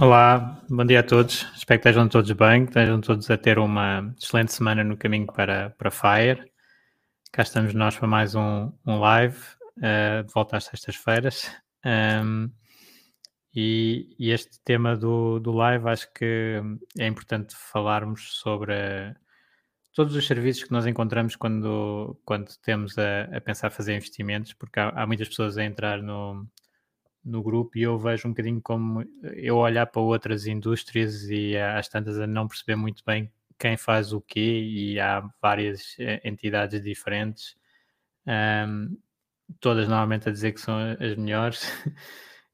Olá, bom dia a todos. Espero que estejam todos bem, que estejam todos a ter uma excelente semana no caminho para, para Fire. Cá estamos nós para mais um, um live, uh, de volta às sextas-feiras. Um, e, e, este tema do, do live acho que é importante falarmos sobre todos os serviços que nós encontramos quando, quando temos a, a pensar fazer investimentos, porque há, há muitas pessoas a entrar no, no grupo e eu vejo um bocadinho como eu olhar para outras indústrias e às tantas a não perceber muito bem quem faz o quê e há várias eh, entidades diferentes, um, todas normalmente a dizer que são as melhores.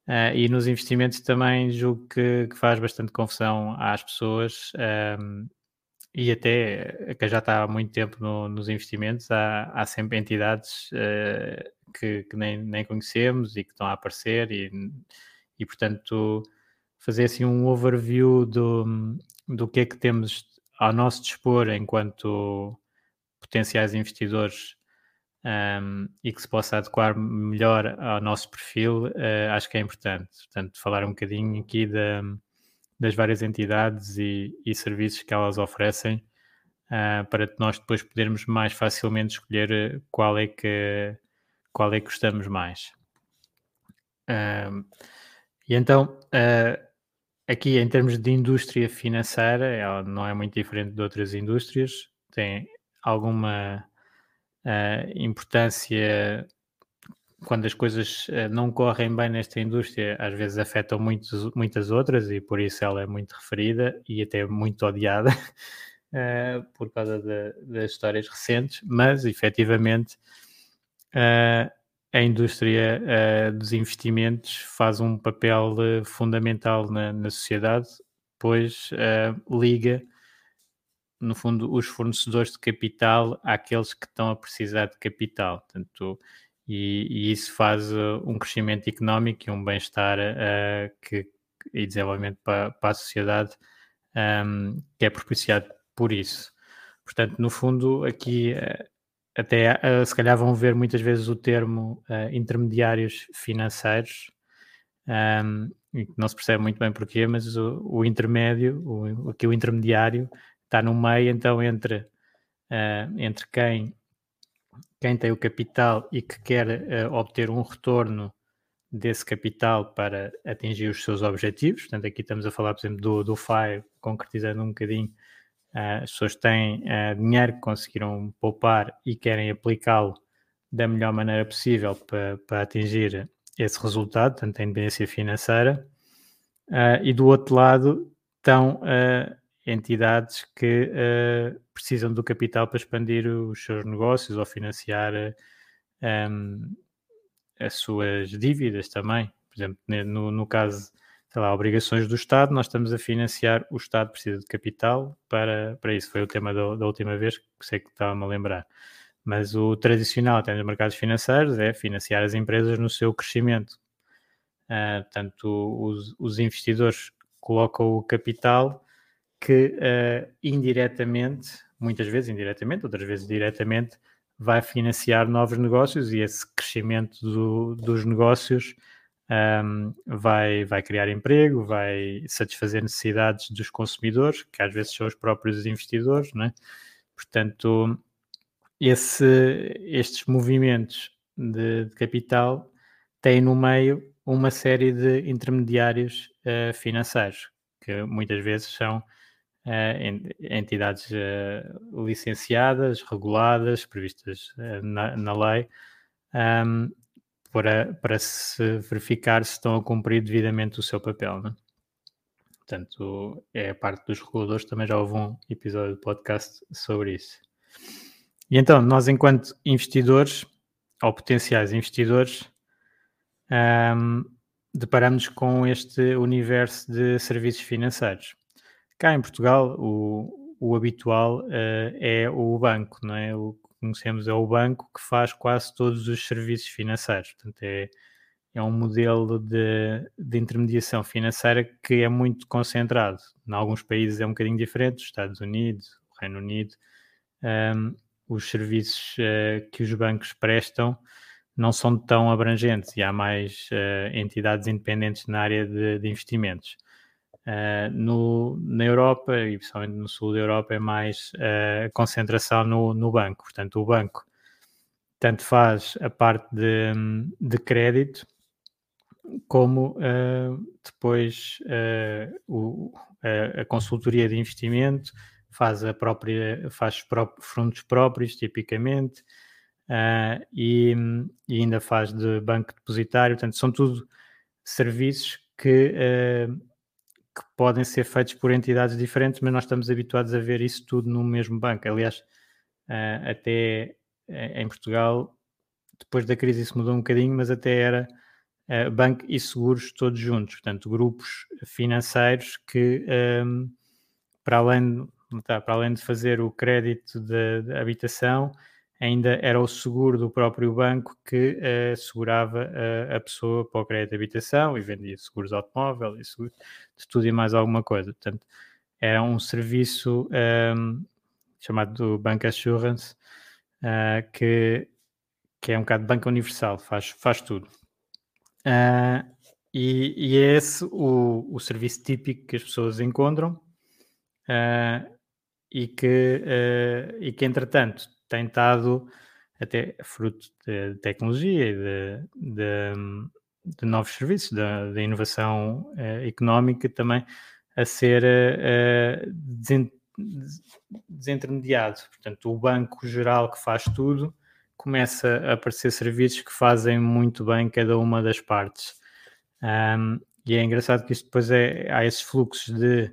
Uh, e nos investimentos também julgo que, que, faz bastante confusão às pessoas um, e até que já está há muito tempo no, nos investimentos, há, há sempre entidades uh, que, que, nem, nem conhecemos e que estão a aparecer e, e portanto fazer assim um overview do, do que é que temos ao nosso dispor enquanto potenciais investidores um, e que se possa adequar melhor ao nosso perfil, uh, acho que é importante. Portanto, falar um bocadinho aqui da, das várias entidades e, e, serviços que elas oferecem uh, para nós depois podermos mais facilmente escolher qual é que qual é que gostamos mais. Uh, e então, uh, aqui em termos de indústria financeira, ela não é muito diferente de outras indústrias, tem alguma importância quando as coisas ah, não correm bem nesta indústria, às vezes afetam muitos, muitas outras e por isso ela é muito referida e até muito odiada por causa de, das histórias recentes, mas efetivamente uh, a indústria uh, dos investimentos faz um papel uh, fundamental na, na, sociedade, pois liga, no fundo, os fornecedores de capital àqueles que estão a precisar de capital. Portanto, e, e isso faz um crescimento económico e um bem-estar que, e desenvolvimento para, para a sociedade um, que é propiciado por isso. Portanto, no fundo, aqui até uh, se calhar vão ver muitas vezes o termo uh, intermediários financeiros, um, e não se percebe muito bem porquê, mas o, o intermédio, o, aqui o intermediário, está no meio então entre, uh, entre quem, quem tem o capital e que quer obter um retorno desse capital para atingir os seus objetivos. Portanto, aqui estamos a falar, por exemplo, do, do FIRE, concretizando um bocadinho Uh, as pessoas têm uh, dinheiro que conseguiram poupar e querem aplicá-lo da melhor maneira possível para, para atingir esse resultado, tanto a independência financeira. Uh, e do outro lado estão entidades que precisam do capital para expandir os seus negócios ou financiar um, as suas dívidas também. Por exemplo, no, no caso sei lá, obrigações do Estado, nós estamos a financiar, o Estado precisa de capital para, para isso. Foi o tema da, da última vez, que sei que estava-me a lembrar. Mas o tradicional até nos mercados financeiros é financiar as empresas no seu crescimento. Uh, portanto, os, os, investidores colocam o capital que uh, indiretamente, muitas vezes indiretamente, outras vezes diretamente, vai financiar novos negócios e esse crescimento do, dos negócios um, vai, vai criar emprego, vai satisfazer necessidades dos consumidores, que às vezes são os próprios investidores, né? Portanto, esse, estes movimentos de, de, capital têm no meio uma série de intermediários uh, financeiros, que muitas vezes são entidades uh, licenciadas, reguladas, previstas na, na, lei, um, para, para se verificar se estão a cumprir devidamente o seu papel. Né? Portanto, é a parte dos reguladores, também já houve um episódio de podcast sobre isso. E então, nós, enquanto investidores, ou potenciais investidores, um, deparamos com este universo de serviços financeiros. Cá em Portugal, o, o habitual uh, é o banco, não é? O que conhecemos é o banco que faz quase todos os serviços financeiros. Portanto, é, é um modelo de, de intermediação financeira que é muito concentrado. Em alguns países é um bocadinho diferente, os Estados Unidos, Reino Unido. Um, os serviços uh, que os bancos prestam não são tão abrangentes e há mais uh, entidades independentes na área de, de investimentos. Uh, no, na Europa, e principalmente no sul da Europa, é mais a concentração no, no banco. Portanto, o banco tanto faz a parte de, de crédito, como depois o, a, consultoria de investimento, faz a própria, faz fundos próprios, tipicamente, uh, e, e, ainda faz de banco depositário, portanto, são tudo serviços que, uh, que podem ser feitos por entidades diferentes, mas nós estamos habituados a ver isso tudo no mesmo banco. Aliás, uh, até em Portugal, depois da crise isso mudou um bocadinho, mas até era banco e seguros todos juntos, portanto, grupos financeiros que, um, para além tá, para além de fazer o crédito de, habitação, ainda era o seguro do próprio banco que uh, segurava uh, a pessoa para o crédito de habitação e vendia seguros de automóvel e de tudo e mais alguma coisa. Portanto, era um serviço um, ehm, chamado Bank Assurance, uh, que, que é um bocado banca universal, faz, faz tudo. E, e, é esse o, o serviço típico que as pessoas encontram. E que, e que entretanto tem estado até fruto de tecnologia e de, de, de novos serviços, da inovação uh, económica também a ser uh, desintermediado. Portanto, o banco geral que faz tudo começa a aparecer serviços que fazem muito bem cada uma das partes. Um, e é engraçado que isto depois é, há esses fluxos de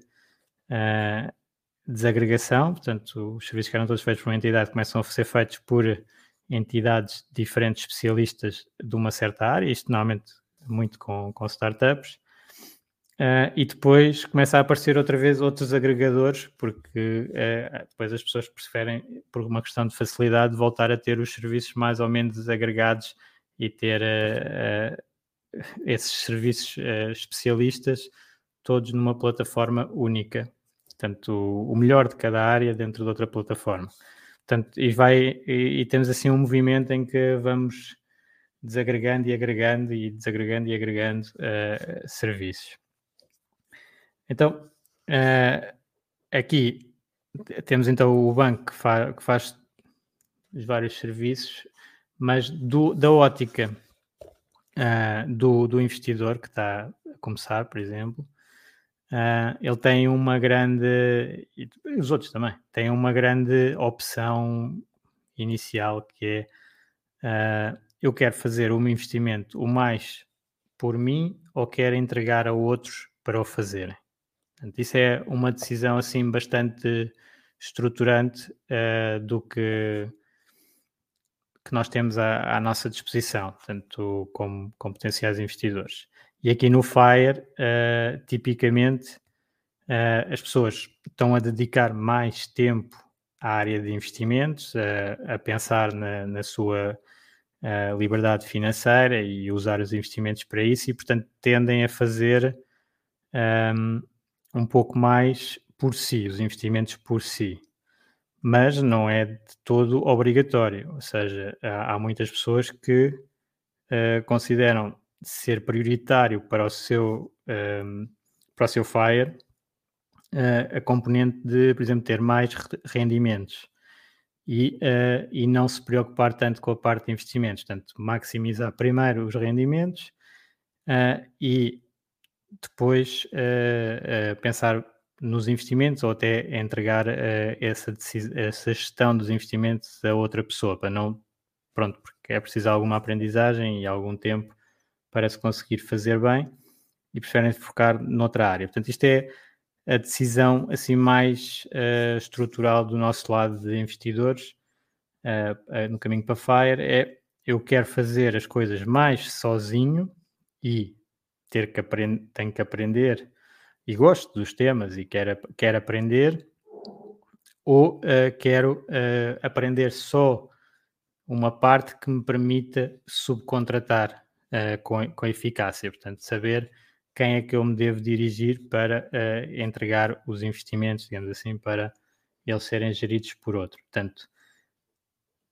uh, desagregação, portanto, os serviços que eram todos feitos por uma entidade começam a ser feitos por entidades diferentes, especialistas de uma certa área, isto normalmente muito com, com startups, uh, e depois começa a aparecer outra vez outros agregadores, porque uh, depois as pessoas preferem, por uma questão de facilidade, voltar a ter os serviços mais ou menos agregados e ter uh, esses serviços especialistas todos numa plataforma única. Portanto, o, melhor de cada área dentro de outra plataforma. Portanto, e, vai, e, e, temos assim um movimento em que vamos desagregando e agregando e desagregando e agregando uh, serviços. Então, uh, aqui temos então o banco que, fa que faz os vários serviços, mas do, da ótica uh, do, do investidor que está a começar, por exemplo, Uh, ele tem uma grande, e os outros também, têm uma grande opção inicial que é uh, eu quero fazer um investimento o mais por mim ou quero entregar a outros para o fazerem. Portanto, isso é uma decisão assim bastante estruturante uh, do que, que nós temos à, à nossa disposição, portanto, como, como potenciais investidores. E aqui no Fire, uh, tipicamente, uh, as pessoas estão a dedicar mais tempo à área de investimentos, uh, a pensar na, na sua liberdade financeira e usar os investimentos para isso, e portanto tendem a fazer um, ehm, um pouco mais por si, os investimentos por si. Mas não é de todo obrigatório, ou seja, há, há muitas pessoas que consideram ser prioritário para o seu, um, ehm, para o seu FIRE uh, a componente de, por exemplo, ter mais rendimentos e, uh, e não se preocupar tanto com a parte de investimentos. Portanto, maximizar primeiro os rendimentos uh, e depois pensar nos investimentos ou até entregar essa, essa gestão dos investimentos a outra pessoa, para não, pronto, porque é preciso alguma aprendizagem e algum tempo para se conseguir fazer bem e preferem focar noutra área. Portanto, isto é a decisão assim mais uh, estrutural do nosso lado de investidores uh, uh, no caminho para Fire é eu quero fazer as coisas mais sozinho e ter que tenho que aprender e gosto dos temas e quero, quero aprender ou quero aprender só uma parte que me permita subcontratar com, com eficácia, portanto saber quem é que eu me devo dirigir para uh, entregar os investimentos, digamos assim, para eles serem geridos por outro. Portanto,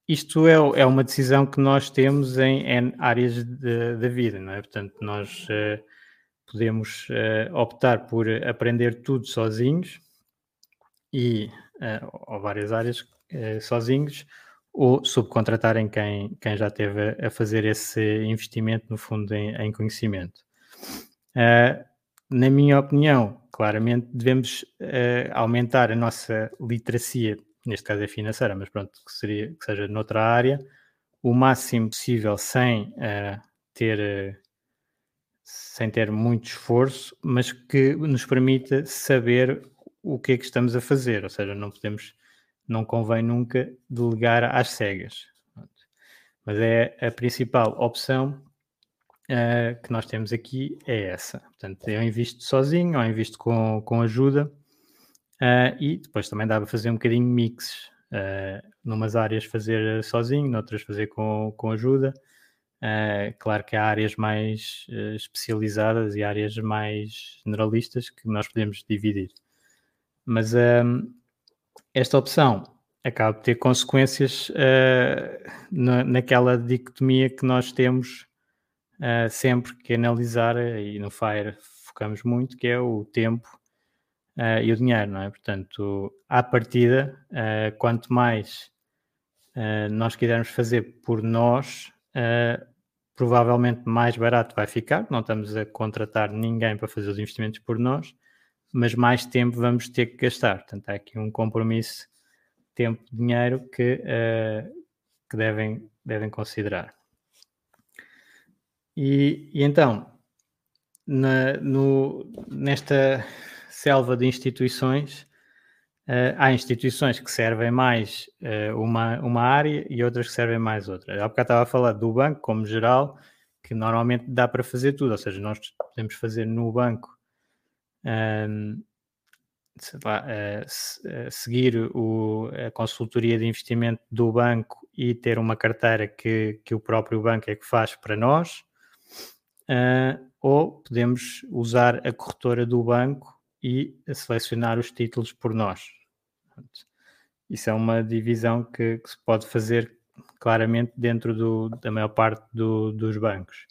isto é, é uma decisão que nós temos em, em áreas da vida, não é? Portanto, nós uh, podemos uh, optar por aprender tudo sozinhos e, ou várias áreas sozinhos, ou subcontratarem quem, quem já teve a, a fazer esse investimento, no fundo, em, em conhecimento. Uh, na minha opinião, claramente devemos uh, aumentar a nossa literacia, neste caso é financeira, mas pronto, que, seria, que seja noutra área, o máximo possível sem uh, ter sem ter muito esforço, mas que nos permita saber o que é que estamos a fazer, ou seja, não podemos, não convém nunca delegar às cegas. Mas é a principal opção uh, que nós temos aqui é essa. Portanto, eu invisto sozinho ou invisto com, com ajuda uh, e depois também dá para fazer um bocadinho mix. Uh, numas áreas fazer sozinho, noutras fazer com, com ajuda. Uh, claro que há áreas mais uh, especializadas e áreas mais generalistas que nós podemos dividir. Mas esta opção acaba por ter consequências na, naquela dicotomia que nós temos uh, sempre que analisar, e no FIRE focamos muito, que é o tempo uh, e o dinheiro, não é? Portanto, à partida, uh, quanto mais nós quisermos fazer por nós, provavelmente mais barato vai ficar, não estamos a contratar ninguém para fazer os investimentos por nós, mas mais tempo vamos ter que gastar. Portanto, há aqui um compromisso tempo-dinheiro que, uh, que devem, devem considerar. E, e então, na, no, nesta selva de instituições, uh, há instituições que servem mais uh, uma, uma área e outras que servem mais outra. Há bocado estava a falar do banco como geral, que normalmente dá para fazer tudo, ou seja, nós podemos fazer no banco. Um, lá, seguir o, a consultoria de investimento do banco e ter uma carteira que, que o próprio banco é que faz para nós, uh, ou podemos usar a corretora do banco e selecionar os títulos por nós. Isso é uma divisão que, que se pode fazer claramente dentro do, da maior parte do, dos bancos,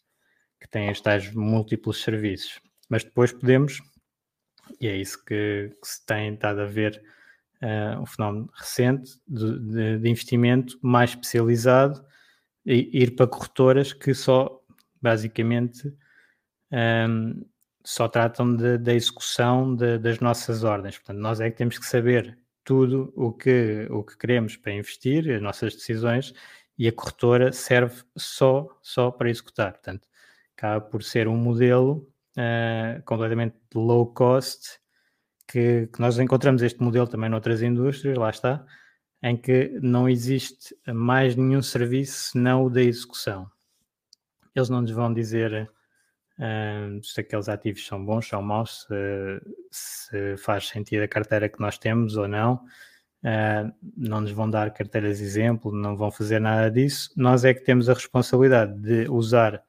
que têm estes múltiplos serviços. Mas depois podemos, e é isso que, que se tem estado a ver uh, um fenómeno recente de, de, de investimento mais especializado, e ir para corretoras que só basicamente um, só tratam da execução de, das nossas ordens. Portanto, nós é que temos que saber tudo o que, o que queremos para investir, as nossas decisões, e a corretora serve só, só para executar. Portanto, acaba por ser um modelo uh, completamente low cost, que, que, nós encontramos este modelo também noutras indústrias, lá está, em que não existe mais nenhum serviço senão o da execução eles não nos vão dizer uh, se aqueles ativos são bons, são maus, se, se, faz sentido a carteira que nós temos ou não. Uh, não nos vão dar carteiras exemplo, não vão fazer nada disso. Nós é que temos a responsabilidade de usar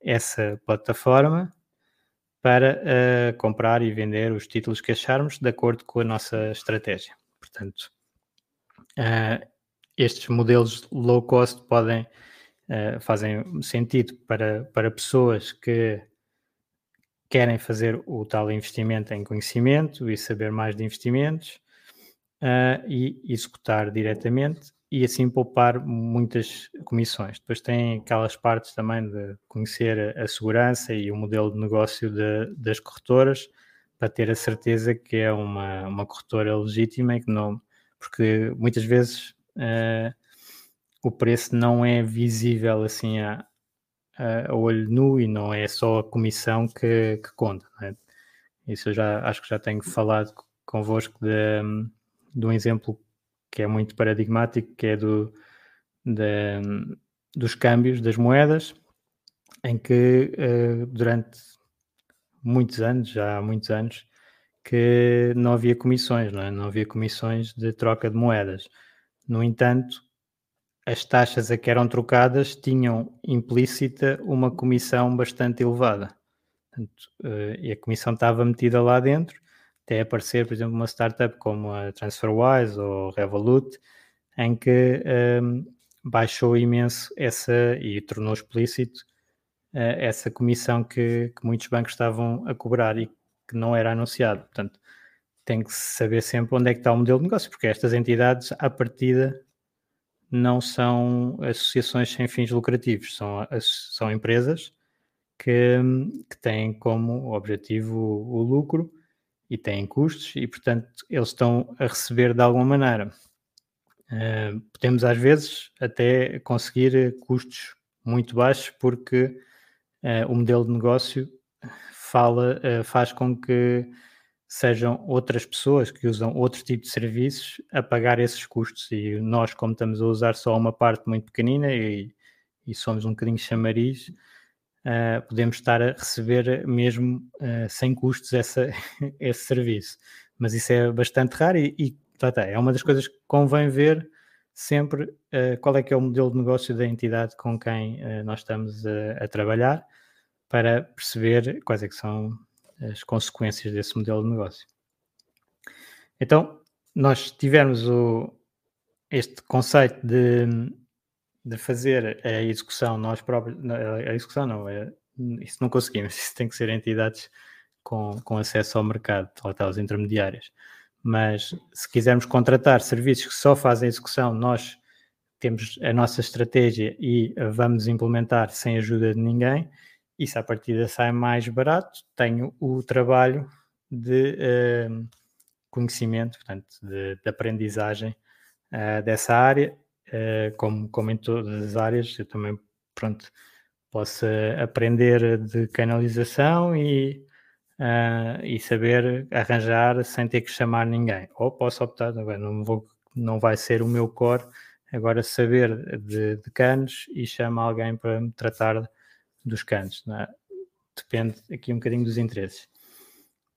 essa plataforma para uh, comprar e vender os títulos que acharmos de acordo com a nossa estratégia. Portanto, uh, estes modelos low cost podem uh, fazem sentido para, para pessoas que querem fazer o tal investimento em conhecimento e saber mais de investimentos e executar diretamente e assim poupar muitas comissões. Depois tem aquelas partes também de conhecer a segurança e o modelo de negócio de, das corretoras para ter a certeza que é uma, uma corretora legítima e que não. Porque muitas vezes uh, o preço não é visível assim a, a, olho nu e não é só a comissão que, que conta. É? Isso eu já acho que já tenho falado convosco de, de um exemplo que é muito paradigmático, que é do, dos câmbios das moedas, em que uh, durante muitos anos, já há muitos anos, que não havia comissões, não, é? não havia comissões de troca de moedas. No entanto, as taxas a que eram trocadas tinham implícita uma comissão bastante elevada. Portanto, uh, e a comissão estava metida lá dentro, até aparecer, por exemplo, uma startup como a TransferWise ou Revolut, em que um, baixou imenso essa e tornou explícito uh, essa comissão que, que, muitos bancos estavam a cobrar e que não era anunciado. Portanto, tem que saber sempre onde é que está o modelo de negócio, porque estas entidades, à partida, não são associações sem fins lucrativos, são, são empresas que, que têm como objetivo o lucro e têm custos e, portanto, eles estão a receber de alguma maneira. Uh, podemos às vezes até conseguir custos muito baixos porque uh, o modelo de negócio fala, uh, faz com que sejam outras pessoas que usam outro tipo de serviços a pagar esses custos e nós, como estamos a usar só uma parte muito pequenina e, e somos um bocadinho chamariz, uh, podemos estar a receber mesmo uh, sem custos essa, esse serviço. Mas isso é bastante raro e, e tá, tá, é uma das coisas que convém ver sempre uh, qual é que é o modelo de negócio da entidade com quem nós estamos a, a trabalhar para perceber quais é que são as consequências desse modelo de negócio. Então, nós tivemos o, este conceito de de fazer a execução nós próprios, a execução não, é, isso não conseguimos, isso tem que ser entidades com, com acesso ao mercado, lá os intermediários. Mas se quisermos contratar serviços que só fazem execução, nós temos a nossa estratégia e vamos implementar sem ajuda de ninguém, isso à partida sai mais barato, tenho o trabalho de uh, conhecimento, portanto, de, de aprendizagem uh, dessa área uh, como, como em todas as áreas, eu também, pronto, posso aprender de canalização e, uh, e saber arranjar sem ter que chamar ninguém. Ou posso optar, não, vou, não vai ser o meu core, agora saber de, de canos e chama alguém para me tratar dos canos. É? Depende aqui um bocadinho dos interesses.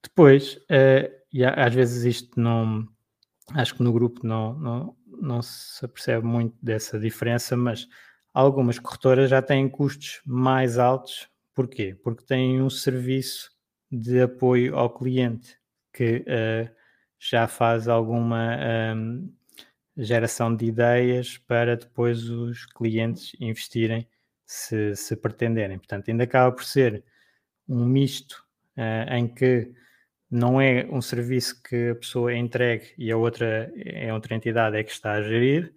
Depois, uh, e às vezes isto não, acho que no grupo não, não, não se apercebe muito dessa diferença, mas algumas corretoras já têm custos mais altos. Porquê? Porque têm um serviço de apoio ao cliente que uh, já faz alguma um, geração de ideias para depois os clientes investirem se, se pretenderem. Portanto, ainda acaba por ser um misto uh, em que não é um serviço que a pessoa é entregue e a outra é outra entidade é que está a gerir,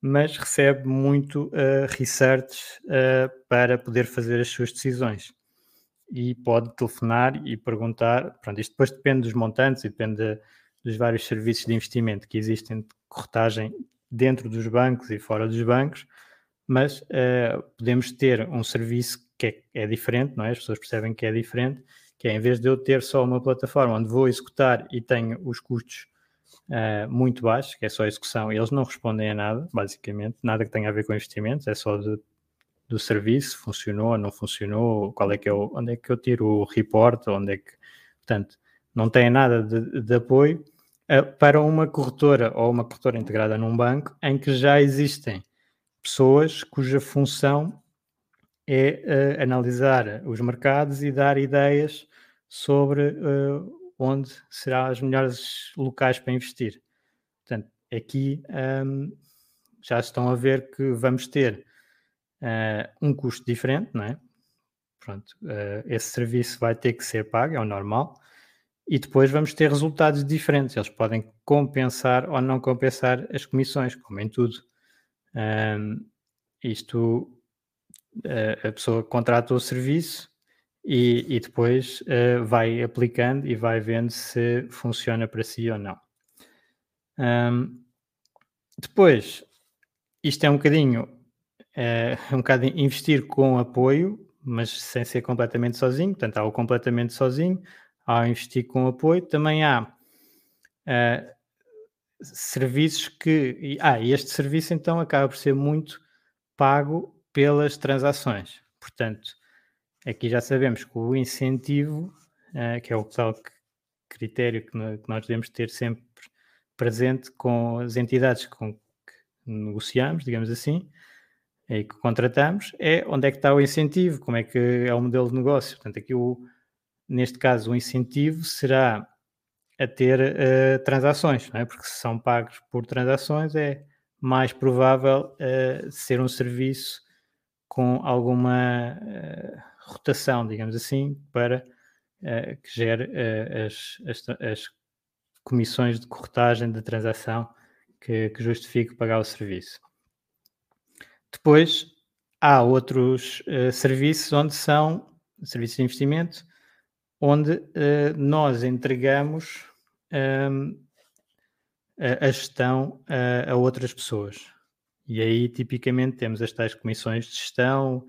mas recebe muito uh, research uh, para poder fazer as suas decisões. E pode telefonar e perguntar, pronto, isto depois depende dos montantes e depende de, dos vários serviços de investimento que existem de corretagem dentro dos bancos e fora dos bancos, mas uh, podemos ter um serviço que é, é diferente, não é? As pessoas percebem que é diferente que é em vez de eu ter só uma plataforma onde vou executar e tenho os custos uh, muito baixos, que é só execução, eles não respondem a nada, basicamente, nada que tenha a ver com investimentos, é só de, do serviço, funcionou, não funcionou, qual é que é o, onde é que eu tiro o report, onde é que, portanto, não tem nada de, de apoio uh, para uma corretora ou uma corretora integrada num banco em que já existem pessoas cuja função é uh, analisar os mercados e dar ideias sobre uh, onde serão os melhores locais para investir. Portanto, aqui um, já estão a ver que vamos ter uh, um custo diferente, não é? Pronto, esse serviço vai ter que ser pago, é o normal, e depois vamos ter resultados diferentes. Eles podem compensar ou não compensar as comissões, como em tudo. Um, isto, a pessoa contrata o serviço e, e depois uh, vai aplicando e vai vendo se funciona para si ou não. Um, depois, isto é um bocadinho, é, um bocado investir com apoio, mas sem ser completamente sozinho. Portanto, há o completamente sozinho, há o investir com apoio. Também há uh, serviços que. Ah, este serviço então acaba por ser muito pago pelas transações. Portanto, aqui já sabemos que o incentivo, uh, que é o tal critério que, que nós devemos ter sempre presente com as entidades com que negociamos, digamos assim, e que contratamos, é onde é que está o incentivo, como é que é o modelo de negócio. Portanto, aqui o, neste caso o incentivo será a ter uh, transações, é? porque se são pagos por transações é mais provável uh, ser um serviço com alguma uh, rotação, digamos assim, para que gere as, as, as comissões de corretagem de transação que, que justifique pagar o serviço. Depois, há outros uh, serviços onde são serviços de investimento, onde uh, nós entregamos um, ehm, a, a, gestão a, outras pessoas. E aí, tipicamente, temos as tais comissões de gestão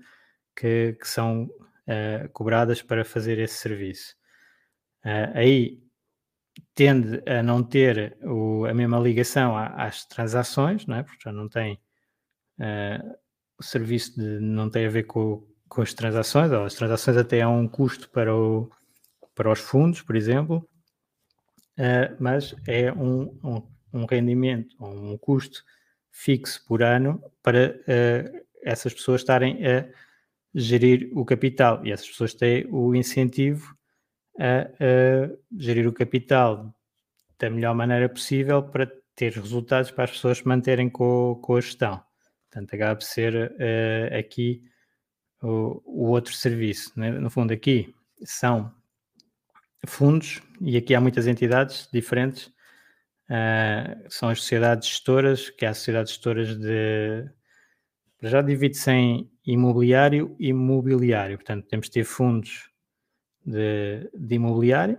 que, que são uh, cobradas para fazer esse serviço. aí tende a não ter o, a mesma ligação às transações, não é? porque já não tem uh, o serviço de, não tem a ver com, com as transações, ou as transações até há um custo para, o, para os fundos, por exemplo, uh, mas é um, um, um, rendimento, um custo fixo por ano para uh, essas pessoas estarem a gerir o capital e essas pessoas têm o incentivo a, a gerir o capital da melhor maneira possível para ter resultados para as pessoas se manterem com, com a gestão. Portanto, acaba por ser uh, aqui o, o, outro serviço. Né? No fundo, aqui são fundos e aqui há muitas entidades diferentes. Uh, são as sociedades gestoras, que há sociedades gestoras de. Já divide-se em imobiliário e imobiliário. Portanto, temos de ter fundos de, de imobiliário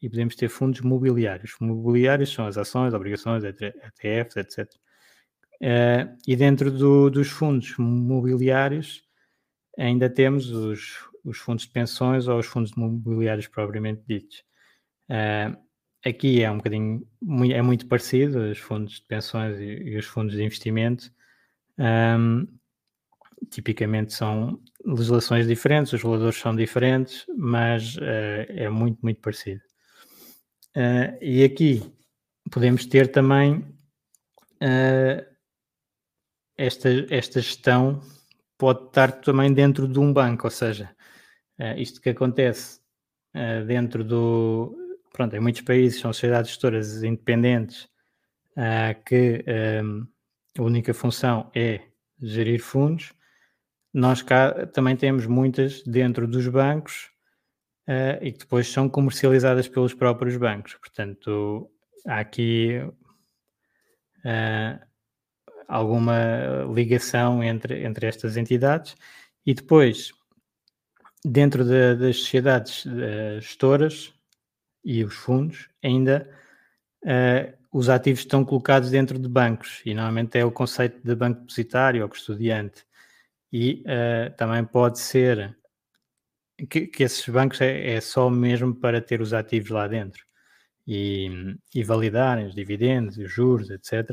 e podemos ter fundos mobiliários. Mobiliários são as ações, obrigações, ETFs, etc. Uh, e dentro do, dos fundos mobiliários ainda temos os, os, fundos de pensões ou os fundos mobiliários propriamente ditos. Uh, aqui é um bocadinho, é muito parecido, os fundos de pensões e, e os fundos de investimento. Um, tipicamente são legislações diferentes, os reguladores são diferentes, mas uh, é muito, muito parecido. Uh, e aqui podemos ter também uh, esta, esta gestão pode estar também dentro de um banco, ou seja, isto que acontece dentro do. Pronto, em muitos países são sociedades gestoras independentes que a única função é gerir fundos nós cá também temos muitas dentro dos bancos uh, e que depois são comercializadas pelos próprios bancos. Portanto, há aqui uh, alguma ligação entre, entre estas entidades e depois, dentro de, das sociedades uh, gestoras e os fundos, ainda os ativos estão colocados dentro de bancos e normalmente é o conceito de banco depositário ou custodiante e uh, também pode ser que, que esses bancos é, é, só mesmo para ter os ativos lá dentro e, e validarem os dividendos, os juros, etc.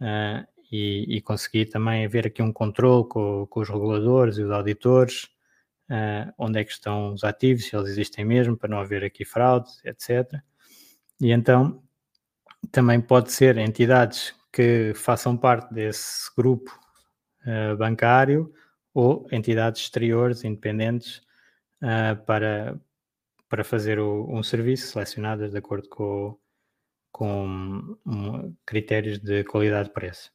Uh, eh, e, e, conseguir também haver aqui um controle com, com os reguladores e os auditores, uh, onde é que estão os ativos, se eles existem mesmo, para não haver aqui fraudes, etc. E então também pode ser entidades que façam parte desse grupo uh, bancário ou entidades exteriores independentes uh, para, para fazer o, um serviço selecionadas de acordo com, com um, critérios de qualidade de preço.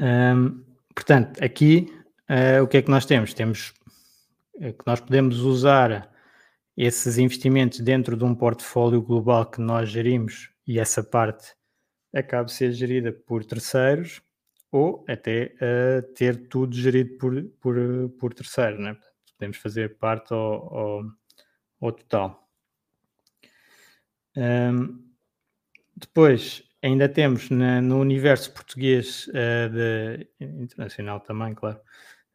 Um, portanto, aqui uh, o que é que nós temos? Temos que nós podemos usar esses investimentos dentro de um portfólio global que nós gerimos e essa parte acaba de ser gerida por terceiros ou até uh, ter tudo gerido por, por, por terceiro, né? podemos fazer parte ao, ao total. Um, depois, ainda temos na, no universo português uh, de, internacional também, claro,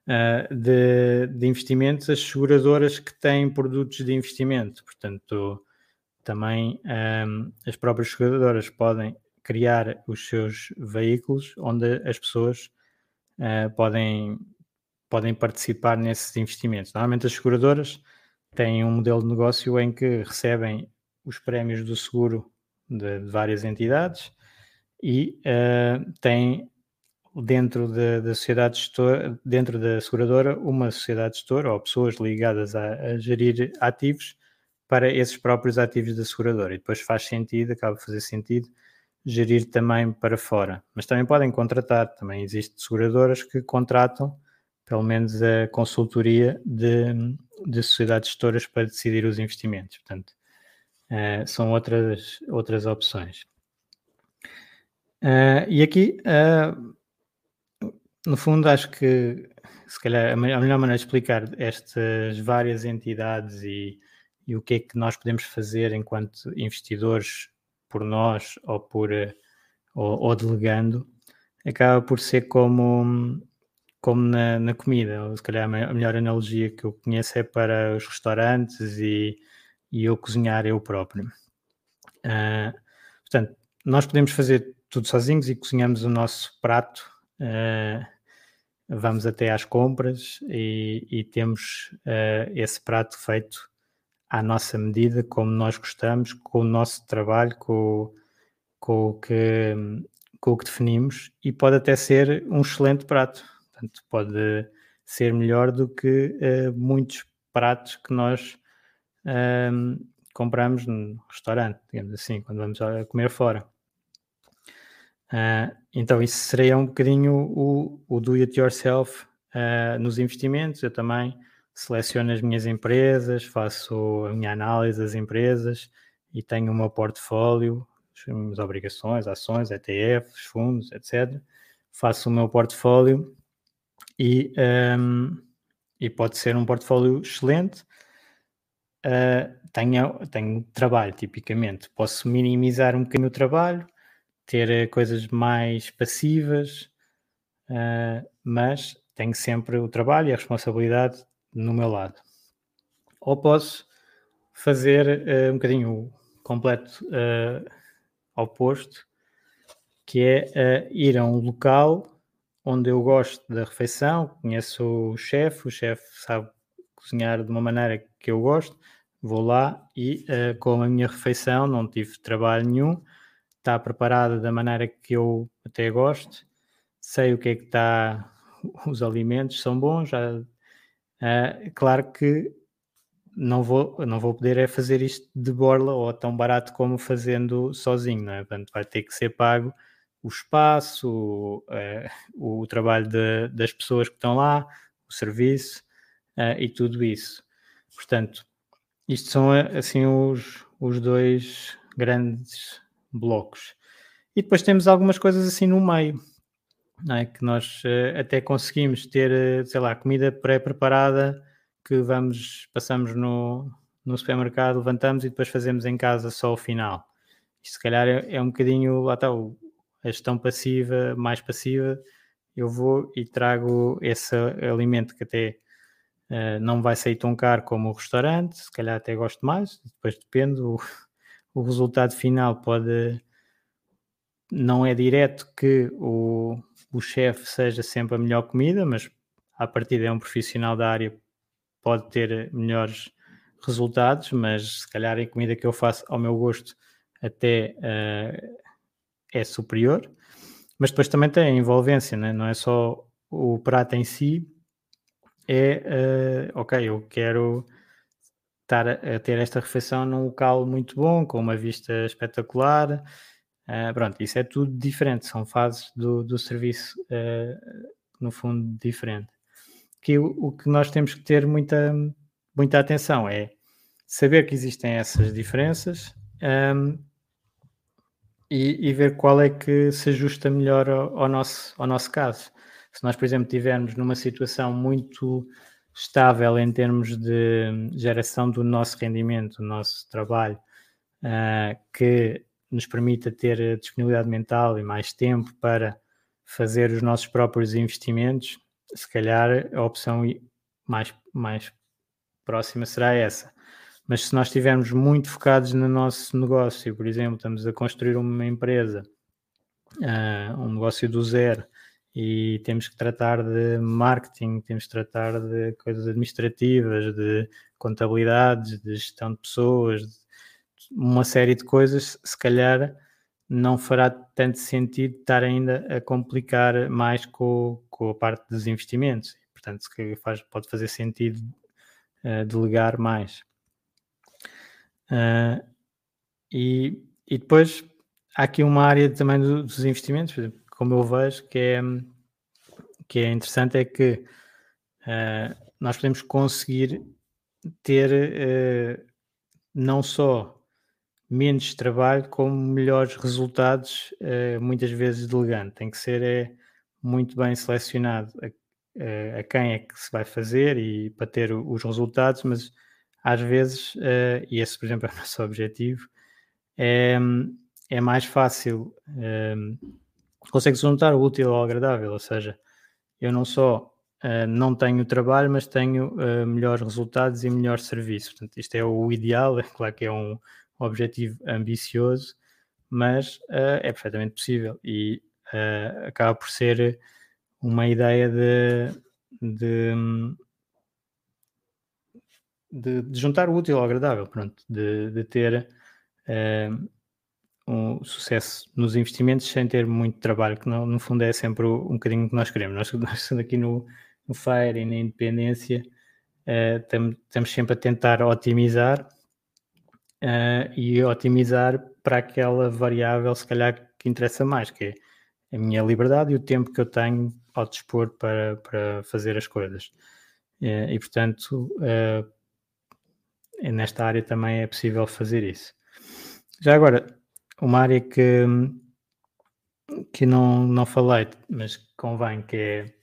uh, de, de, investimentos, as seguradoras que têm produtos de investimento. Portanto, também um, as próprias seguradoras podem criar os seus veículos onde as pessoas uh, podem, podem participar nesses investimentos. Normalmente as seguradoras têm um modelo de negócio em que recebem os prémios do seguro de, de várias entidades e uh, têm dentro da, da sociedade gestora, dentro da seguradora, uma sociedade gestora ou pessoas ligadas a, a gerir ativos para esses próprios ativos da seguradora. E depois faz sentido, acaba de fazer sentido, gerir também para fora. Mas também podem contratar, também existem seguradoras que contratam pelo menos a consultoria de, de sociedades gestoras para decidir os investimentos. Portanto, uh, são outras, outras opções. Uh, e aqui, uh, no fundo, acho que se calhar a melhor maneira de explicar estas várias entidades e, e o que é que nós podemos fazer enquanto investidores por nós ou por ou, ou delegando acaba por ser como como na, na, comida, se calhar a melhor analogia que eu conheço é para os restaurantes e, e eu cozinhar eu próprio. Uh, portanto, nós podemos fazer tudo sozinhos e cozinhamos o nosso prato, uh, vamos até às compras e, e temos uh, esse prato feito à nossa medida, como nós gostamos, com o nosso trabalho, com, com, o, que, com o que definimos, e pode até ser um excelente prato. Portanto, pode ser melhor do que uh, muitos pratos que nós uh, compramos no restaurante, digamos assim, quando vamos comer fora. Uh, então, isso seria um bocadinho o, o do it yourself uh, nos investimentos. Eu também seleciono as minhas empresas, faço a minha análise das empresas e tenho o meu portfólio, as minhas obrigações, ações, ETFs, fundos, etc. Faço o meu portfólio e, um, e pode ser um portfólio excelente. Uh, tenho, tenho trabalho, tipicamente. Posso minimizar um bocadinho o trabalho, ter coisas mais passivas, uh, mas tenho sempre o trabalho e a responsabilidade no meu lado. Ou posso fazer uh, um bocadinho o completo uh, oposto, que é uh, ir a um local onde eu gosto da refeição, conheço o chefe, o chefe sabe cozinhar de uma maneira que eu gosto, vou lá e como a minha refeição, não tive trabalho nenhum, está preparada da maneira que eu até gosto, sei o que é que está, os alimentos são bons, já Uh, claro que não vou, não vou poder é fazer isto de borla ou tão barato como fazendo sozinho, não é? Portanto, vai ter que ser pago o espaço, o, uh, o trabalho de, das pessoas que estão lá, o serviço uh, e tudo isso. Portanto, isto são assim os, os dois grandes blocos. E depois temos algumas coisas assim no meio é? que nós uh, até conseguimos ter, uh, sei lá, comida pré-preparada que vamos, passamos no, no supermercado, levantamos e depois fazemos em casa só o final. Isto se calhar é, é um bocadinho, lá está, a gestão passiva, mais passiva, eu vou e trago esse alimento que até uh, não vai sair tão caro como o restaurante, se calhar até gosto mais, depois depende, o, o resultado final pode não é direto que o, o chefe seja sempre a melhor comida, mas a partir é um profissional da área, pode ter melhores resultados, mas se calhar a comida que eu faço ao meu gosto até uh, é superior. Mas depois também tem a envolvência, né? não é só o prato em si, é uh, ok, eu quero estar a, ter esta refeição num local muito bom, com uma vista espetacular, Uh, pronto, isso é tudo diferente, são fases do, do serviço, uh, no fundo, diferente. Que o, o, que nós temos que ter muita, muita atenção é saber que existem essas diferenças um, e, e, ver qual é que se ajusta melhor ao, ao, nosso, ao nosso caso. Se nós, por exemplo, estivermos numa situação muito estável em termos de geração do nosso rendimento, do nosso trabalho, uh, que nos permita ter disponibilidade mental e mais tempo para fazer os nossos próprios investimentos, se calhar a opção mais, mais próxima será essa. Mas se nós estivermos muito focados no nosso negócio, por exemplo, estamos a construir uma empresa, uh, um negócio do zero, e temos que tratar de marketing, temos que tratar de coisas administrativas, de contabilidades, de gestão de pessoas, de uma série de coisas, se calhar não fará tanto sentido estar ainda a complicar mais com, com a parte dos investimentos. Portanto, se faz, pode fazer sentido uh, delegar mais. Uh, e, e depois há aqui uma área também dos investimentos, como eu vejo, que é, que é interessante, é que uh, nós podemos conseguir ter uh, não só menos trabalho, como melhores resultados, uh, muitas vezes delegando. Tem que ser é, muito bem selecionado a, a, quem é que se vai fazer e para ter os resultados, mas às vezes, e esse, por exemplo, é o nosso objetivo, é, é mais fácil consegue-se juntar o útil ao agradável, ou seja, eu não só uh, não tenho trabalho, mas tenho uh, melhores resultados e melhor serviço. Portanto, isto é o ideal, é claro que é um objetivo ambicioso, mas uh, é perfeitamente possível e acaba por ser uma ideia de, de, de, de juntar o útil ao agradável, pronto, de, de ter um sucesso nos investimentos sem ter muito trabalho, que no, no fundo é sempre um bocadinho o que nós queremos. Nós, nós aqui no, no FIRE e na Independência uh, estamos sempre a tentar otimizar uh, e otimizar para aquela variável, se calhar, que interessa mais, que é a minha liberdade e o tempo que eu tenho ao dispor para, para fazer as coisas. Uh, e, portanto, nesta área também é possível fazer isso. Já agora, uma área que, que não, não falei, mas convém, que é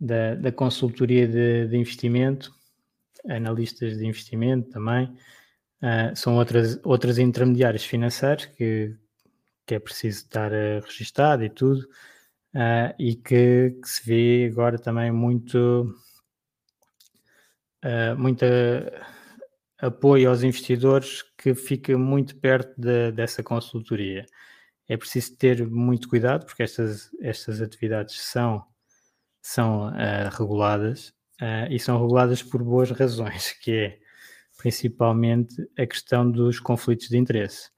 da, da consultoria de, de investimento, analistas de investimento também, uh, são outras, outras intermediárias financeiras que, que é preciso estar uh, registado e tudo, uh, e que, que, se vê agora também muito, uh, muita apoio aos investidores que fica muito perto de, dessa consultoria. É preciso ter muito cuidado porque estas, estas atividades são, são uh, reguladas uh, e são reguladas por boas razões, que é principalmente a questão dos conflitos de interesse.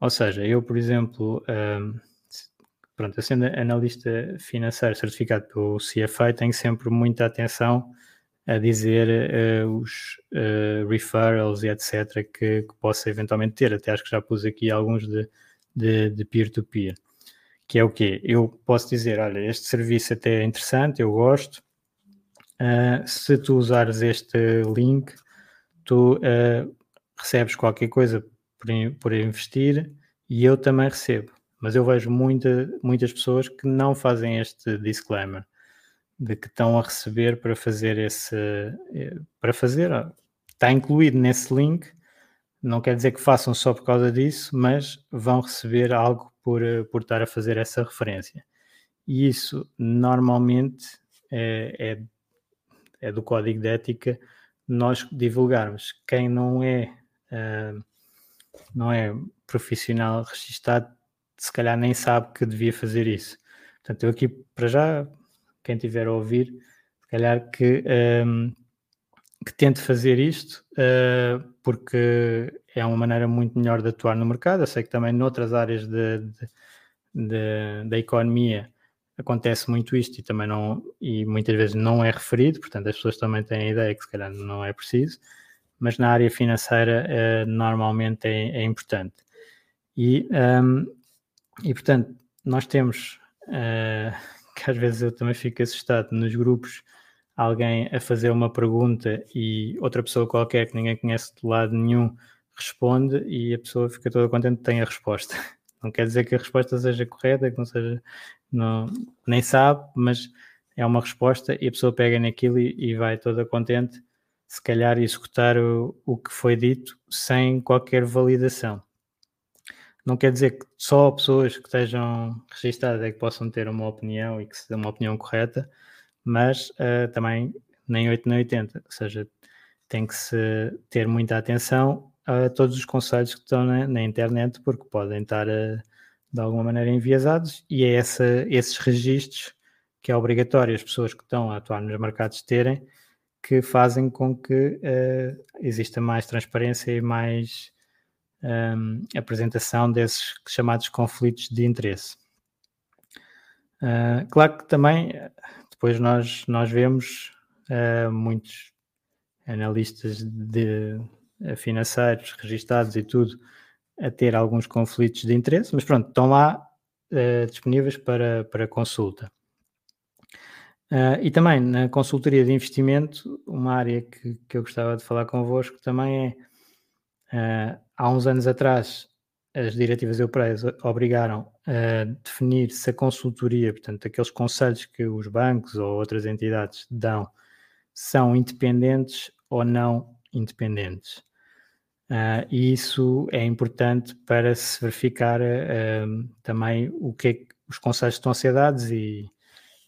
Ou seja, eu, por exemplo, um, pronto, sendo analista financeiro certificado pelo CFA, tenho sempre muita atenção a dizer uh, os uh, referrals e etc. Que, que, possa eventualmente ter. Até acho que já pus aqui alguns de peer-to-peer. -peer, que é o quê? Eu posso dizer, olha, este serviço até é interessante, eu gosto. Uh, se tu usares este link, tu recebes qualquer coisa por, por investir e eu também recebo. Mas eu vejo muita, muitas pessoas que não fazem este disclaimer de que estão a receber para fazer esse eh, para fazer está incluído nesse link. Não quer dizer que façam só por causa disso mas vão receber algo por, eh, por estar a fazer essa referência. E isso normalmente é, é, é do código de ética nós divulgarmos. Quem não é uh, não é profissional registado se calhar nem sabe que devia fazer isso. Portanto eu aqui para já quem tiver a ouvir, se calhar que, um, que tente fazer isto, uh, porque é uma maneira muito melhor de atuar no mercado. Eu sei que também noutras áreas de, de, de, da economia acontece muito isto e também não e muitas vezes não é referido, portanto as pessoas também têm a ideia que se calhar não é preciso, mas na área financeira uh, normalmente é, é, importante. E, um, e portanto, nós temos uh, que às vezes eu também fico assustado nos grupos, alguém a fazer uma pergunta e outra pessoa qualquer que ninguém conhece de lado nenhum responde e a pessoa fica toda contente que tem a resposta. Não quer dizer que a resposta seja correta, que não seja, não, nem sabe, mas é uma resposta e a pessoa pega naquilo e, e vai toda contente, se calhar executar o, o que foi dito sem qualquer validação. Não quer dizer que só pessoas que estejam registadas é que possam ter uma opinião e que se dê uma opinião correta, mas uh, também nem 8 nem 80, ou seja, tem que se ter muita atenção a todos os conselhos que estão na, na internet, porque podem estar uh, de alguma maneira enviesados, e é essa, esses registros que é obrigatório as pessoas que estão a atuar nos mercados terem, que fazem com que uh, exista mais transparência e mais um, apresentação desses chamados conflitos de interesse. Uh, claro que também depois nós, nós vemos uh, muitos analistas de financeiros registados e tudo a ter alguns conflitos de interesse, mas pronto, estão lá uh, disponíveis para, para consulta. Uh, e também na consultoria de investimento, uma área que, que eu gostava de falar convosco também é, uh, há uns anos atrás, as diretivas europeias obrigaram a definir se a consultoria, portanto, aqueles conselhos que os bancos ou outras entidades dão, são independentes ou não independentes. Uh, e isso é importante para se verificar uh, também o que é que os conselhos estão a ser dados e,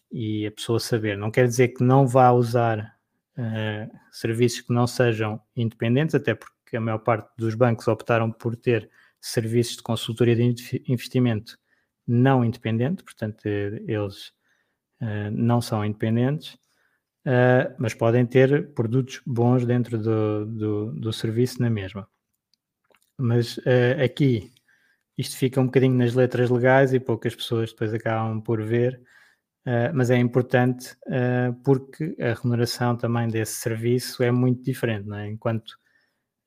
e a pessoa saber. Não quer dizer que não vá usar uh, serviços que não sejam independentes, até porque a maior parte dos bancos optaram por ter serviços de consultoria de investimento não independente, portanto, eles uh, não são independentes, uh, mas podem ter produtos bons dentro do, do, do serviço na mesma. Mas aqui isto fica um bocadinho nas letras legais e poucas pessoas depois acabam por ver Uh, mas é importante uh, porque a remuneração também desse serviço é muito diferente, é? Enquanto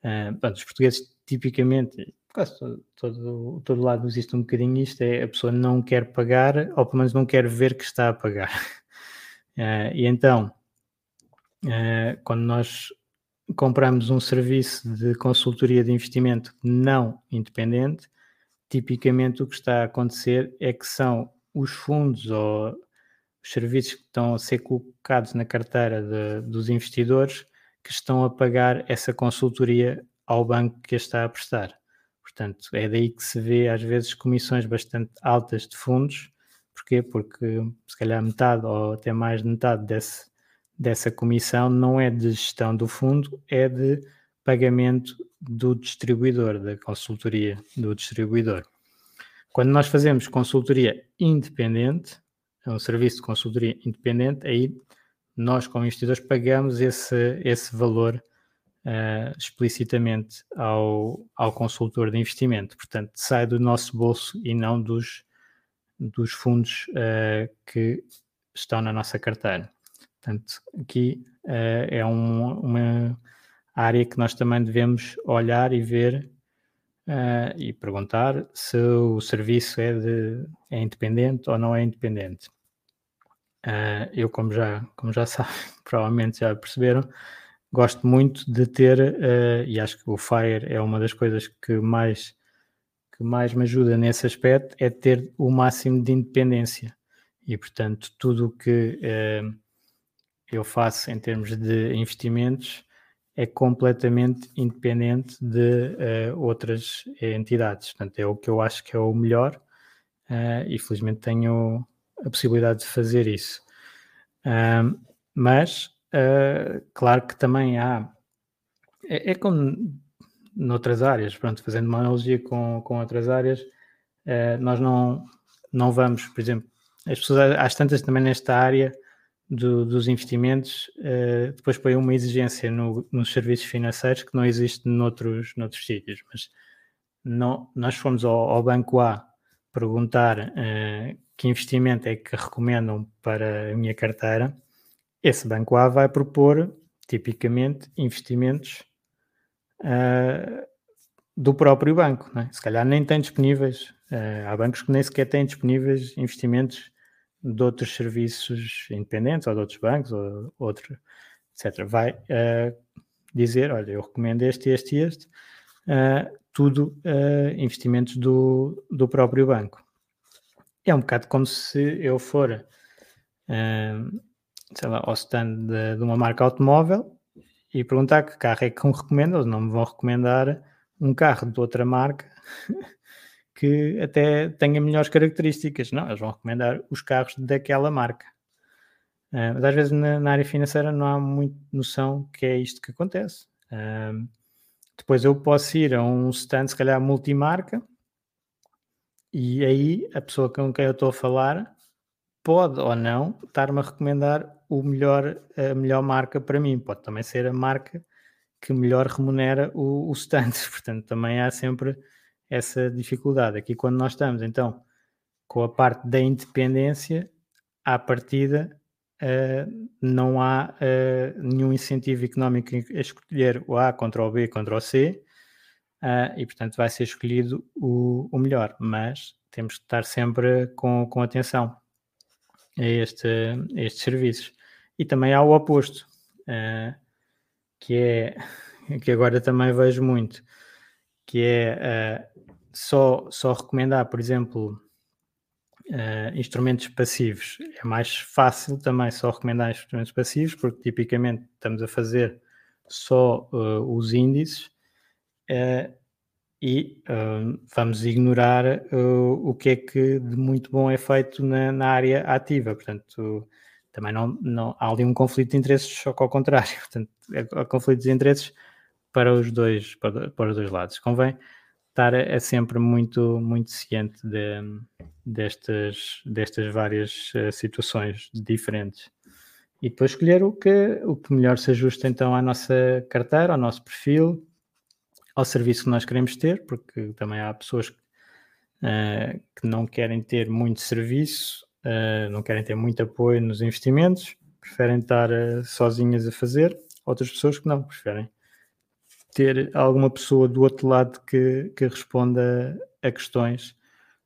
uh, pronto, os portugueses tipicamente, quase todo, todo, todo lado existe um bocadinho isto, é a pessoa não quer pagar ou pelo menos não quer ver que está a pagar. e então, quando nós compramos um serviço de consultoria de investimento não independente, tipicamente o que está a acontecer é que são os fundos ou os serviços que estão a ser colocados na carteira de, dos investidores que estão a pagar essa consultoria ao banco que a está a prestar. Portanto, é daí que se vê às vezes comissões bastante altas de fundos. Porquê? Porque se calhar metade ou até mais de metade desse, dessa comissão não é de gestão do fundo, é de pagamento do distribuidor, da consultoria do distribuidor. Quando nós fazemos consultoria independente, é um serviço de consultoria independente, aí nós, como investidores, pagamos esse, esse valor uh, explicitamente ao, ao consultor de investimento. Portanto, sai do nosso bolso e não dos, dos fundos uh, que estão na nossa carteira. Portanto, aqui uh, é um, uma área que nós também devemos olhar e ver uh, e perguntar se o serviço é, de, é independente ou não é independente. Uh, eu, como já, como já sabem, provavelmente já perceberam, gosto muito de ter, uh, e acho que o Fire é uma das coisas que mais, que mais me ajuda nesse aspecto, é ter o máximo de independência. E, portanto, tudo o que uh, eu faço em termos de investimentos é completamente independente de outras entidades. Portanto, é o que eu acho que é o melhor e, felizmente, tenho a possibilidade de fazer isso. Uh, mas, uh, claro que também há. É, é, como noutras áreas, pronto, fazendo uma analogia com, com outras áreas, uh, nós não, não vamos, por exemplo, as pessoas, às tantas também nesta área do, dos investimentos, uh, depois põem uma exigência no, nos serviços financeiros que não existe noutros, noutros sítios, mas não, nós fomos ao, ao Banco A perguntar uh, que investimento é que recomendam para a minha carteira, esse banco A vai propor, tipicamente, investimentos uh, do próprio banco. É? Se calhar nem tem disponíveis. Uh, há bancos que nem sequer têm disponíveis investimentos de outros serviços independentes, ou de outros bancos, ou outro, etc. Vai dizer, olha, eu recomendo este, este e este. Tudo uh, investimentos do, do próprio banco. É um bocado como se eu for, uh, sei lá, ao stand de, de, uma marca automóvel e perguntar que carro é que me recomenda, eles não me vão recomendar um carro de outra marca que até tenha melhores características. Não, eles vão recomendar os carros daquela marca. Uh, mas às vezes na, na, área financeira não há muito noção que é isto que acontece. Uh, depois eu posso ir a um stand, se calhar multimarca, e aí a pessoa com quem eu estou a falar pode ou não estar-me a recomendar o melhor, a melhor marca para mim. Pode também ser a marca que melhor remunera o, o stand. Portanto, também há sempre essa dificuldade. Aqui, quando nós estamos, então, com a parte da independência, à partida, uh, não há uh, nenhum incentivo económico a escolher o A contra o B contra o C, uh, e, portanto, vai ser escolhido o, o, melhor. Mas temos que estar sempre com, com atenção a, este, a estes serviços. E também há o oposto, que é que agora também vejo muito, que é só, só recomendar, por exemplo, uh, instrumentos passivos. É mais fácil também só recomendar instrumentos passivos, porque tipicamente estamos a fazer só uh, os índices e vamos ignorar o que é que de muito bom é feito na, na área ativa. Portanto, também não, não há ali um conflito de interesses, só que ao contrário. Portanto, há conflitos de interesses para os dois, para, para os dois lados. Convém estar é sempre muito, muito ciente de, destas, destas várias uh, situações diferentes. E depois escolher o que, o que melhor se ajusta então à nossa carteira, ao nosso perfil, ao serviço que nós queremos ter, porque também há pessoas uh, que não querem ter muito serviço, uh, não querem ter muito apoio nos investimentos, preferem estar sozinhas a fazer, outras pessoas que não, preferem ter alguma pessoa do outro lado que, que responda a questões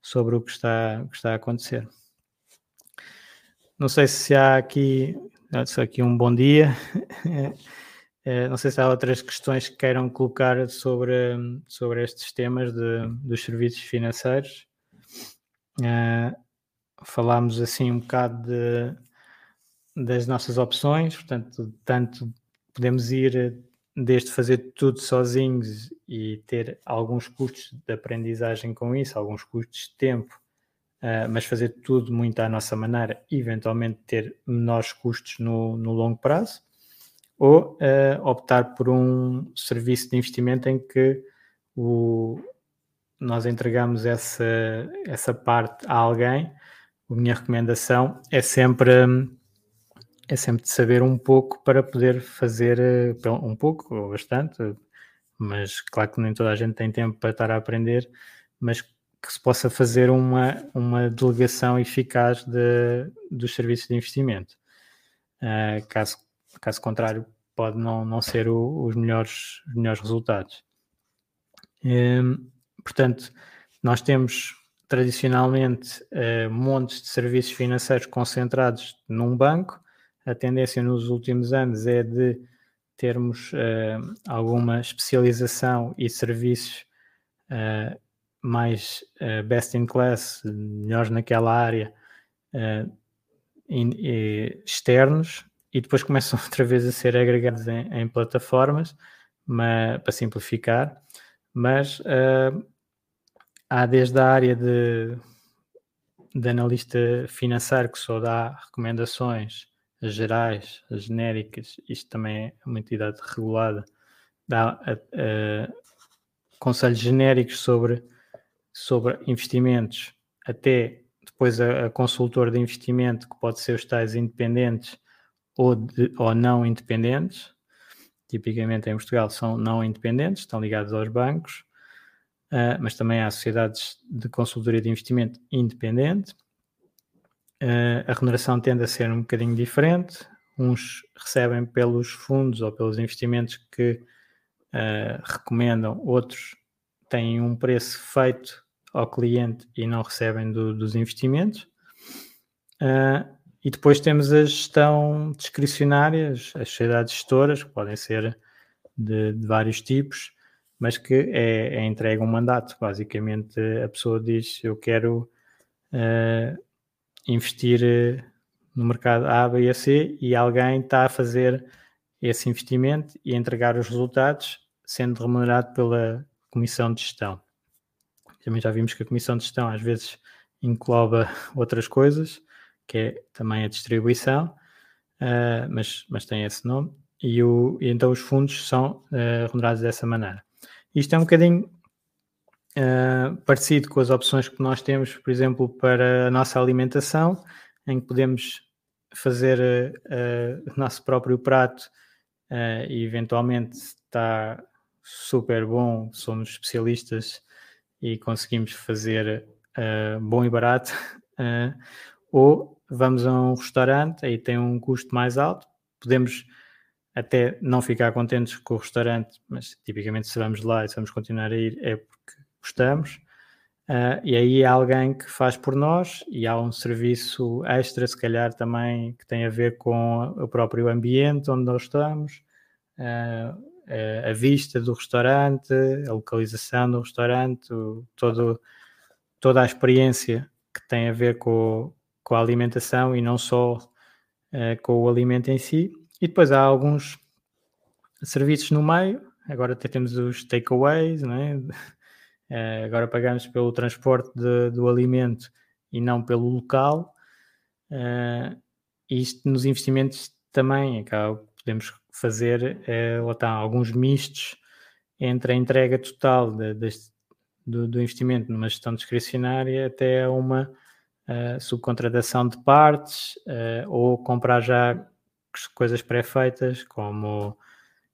sobre o que está, o que está a acontecer. Não sei se há aqui, só aqui um bom dia. Eh, não sei se há outras questões que queiram colocar sobre, sobre estes temas de, dos serviços financeiros. Uh, falámos assim um bocado de, das nossas opções, portanto, tanto podemos ir desde fazer tudo sozinhos e ter alguns custos de aprendizagem com isso, alguns custos de tempo, uh, mas fazer tudo muito à nossa maneira, eventualmente ter menores custos no, no longo prazo, ou uh, optar por um serviço de investimento em que o, nós entregamos essa, essa parte a alguém. A minha recomendação é sempre. Um, é sempre de saber um pouco para poder fazer eh, um pouco ou bastante, mas claro que nem toda a gente tem tempo para estar a aprender, mas que se possa fazer uma, uma delegação eficaz de, dos serviços de investimento. Uh, caso, caso contrário, pode não, não ser o, os, melhores, os melhores resultados. Um, ehm, portanto, nós temos tradicionalmente uh, montes de serviços financeiros concentrados num banco, a tendência nos últimos anos é de termos uh, alguma especialização e serviços uh, mais uh, best in class, melhores naquela área, in, externos, e depois começam outra vez a ser agregados em, em plataformas, mas, para simplificar, mas há desde a área de, de analista financeiro que só dá recomendações gerais, as genéricas, isto também é uma entidade regulada, dá conselhos genéricos sobre, sobre investimentos, até depois a, a, consultor de investimento, que pode ser os tais independentes ou, de, ou não independentes, tipicamente em Portugal são não independentes, estão ligados aos bancos, uh, mas também há sociedades de consultoria de investimento independente, Uh, a remuneração tende a ser um bocadinho diferente. Uns recebem pelos fundos ou pelos investimentos que uh, recomendam, outros têm um preço feito ao cliente e não recebem do, dos investimentos. Uh, e depois temos a gestão discricionária, as sociedades gestoras, que podem ser de, de vários tipos, mas que é, é entregue um mandato. Basicamente, a pessoa diz: Eu quero investir no mercado A, B e C, e alguém está a fazer esse investimento e entregar os resultados, sendo remunerado pela comissão de gestão. Também já vimos que a comissão de gestão às vezes engloba outras coisas, que é também a distribuição, uh, mas, mas tem esse nome, e, o, e então os fundos são uh, remunerados dessa maneira. Isto é um bocadinho uh, parecido com as opções que nós temos, por exemplo, para a nossa alimentação, em que podemos fazer o nosso próprio prato e eventualmente está super bom, somos especialistas e conseguimos fazer uh, bom e barato, uh, ou vamos a um restaurante, aí tem um custo mais alto, podemos até não ficar contentes com o restaurante, mas tipicamente se vamos lá e se vamos continuar a ir é porque gostamos. Uh, e aí há alguém que faz por nós e há um serviço extra, se calhar também, que tem a ver com o próprio ambiente onde nós estamos, uh, a vista do restaurante, a localização do restaurante, todo, toda a experiência que tem a ver com, com a alimentação e não só uh, com o alimento em si. E depois há alguns serviços no meio, agora até temos os takeaways, é? Uh, agora pagamos pelo transporte de, do alimento e não pelo local. Uh, isto nos investimentos também acaba, podemos fazer uh, lá está, alguns mistos entre a entrega total de, do, do, investimento numa gestão discricionária até uma uh, subcontratação de partes uh, ou comprar já coisas pré-feitas, como,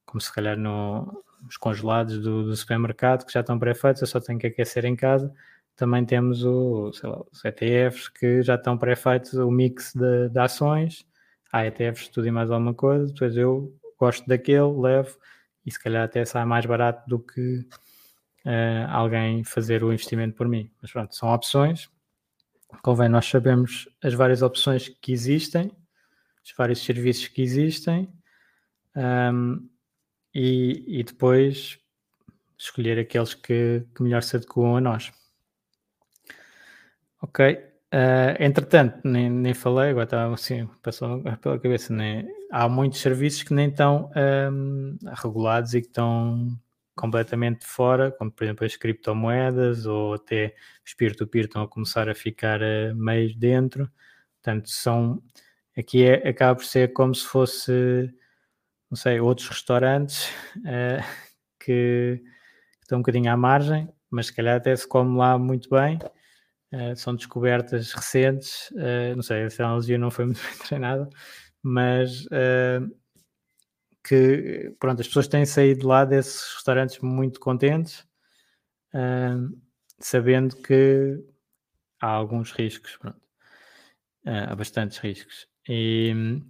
como se calhar no, nos congelados do, do supermercado que já estão pré-feitos, eu só tenho que aquecer em casa. Também temos o, lá, os ETFs que já estão pré-feitos, o mix de, de ações. Há ETFs tudo e mais alguma coisa, depois eu gosto daquele, levo e se calhar até sai mais barato do que uh, alguém fazer o investimento por mim. Mas pronto, são opções. Convém nós sabemos as várias opções que existem, os vários serviços que existem um, e, e, depois escolher aqueles que, que melhor se adequam a nós. Ok. Uh, entretanto, nem, nem falei, agora estava assim, passou pela cabeça, nem, há muitos serviços que nem estão um, regulados e que estão completamente fora, como por exemplo as criptomoedas ou até os peer-to-peer estão a começar a ficar uh, meio dentro. Portanto, são aqui é, acaba por ser como se fosse, não sei, outros restaurantes uh, que, que estão um bocadinho à margem, mas se calhar até se come lá muito bem Uh, são descobertas recentes, uh, não sei, essa analogia não foi muito bem treinada, mas uh, que pronto, as pessoas têm saído lá desses restaurantes muito contentes, sabendo que há alguns riscos, pronto, há bastantes riscos. E,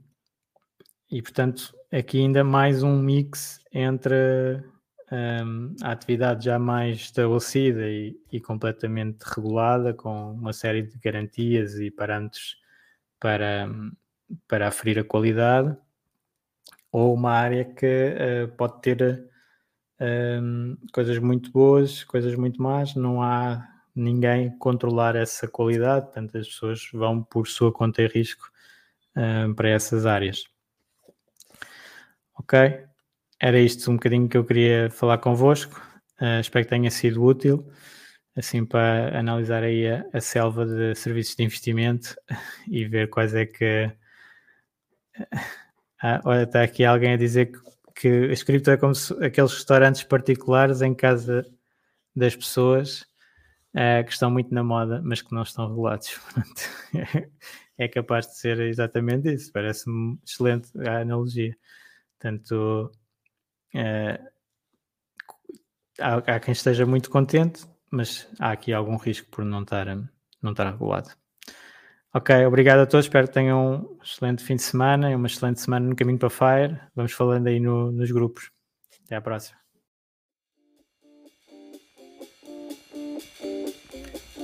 e portanto, aqui ainda mais um mix entre um, a atividade já mais estabelecida e, e, completamente regulada, com uma série de garantias e parâmetros para, para aferir a qualidade, ou uma área que uh, pode ter um, coisas muito boas, coisas muito más, não há ninguém controlar essa qualidade, portanto as pessoas vão por sua conta e risco um, para essas áreas. Ok? era isto um bocadinho que eu queria falar convosco. Uh, espero que tenha sido útil, assim para analisar aí a, a, selva de serviços de investimento e ver quais é que. Ah, olha, está aqui alguém a dizer que, que a cripto é como se, aqueles restaurantes particulares em casa das pessoas uh, que estão muito na moda, mas que não estão regulados. é capaz de ser exatamente isso. Parece-me excelente a analogia. Portanto, é, há, há, quem esteja muito contente, mas há aqui algum risco por não estar, não estar regulado. Ok, obrigado a todos. Espero que tenham um excelente fim de semana e uma excelente semana no caminho para Fire. Vamos falando aí no, nos grupos. Até à próxima.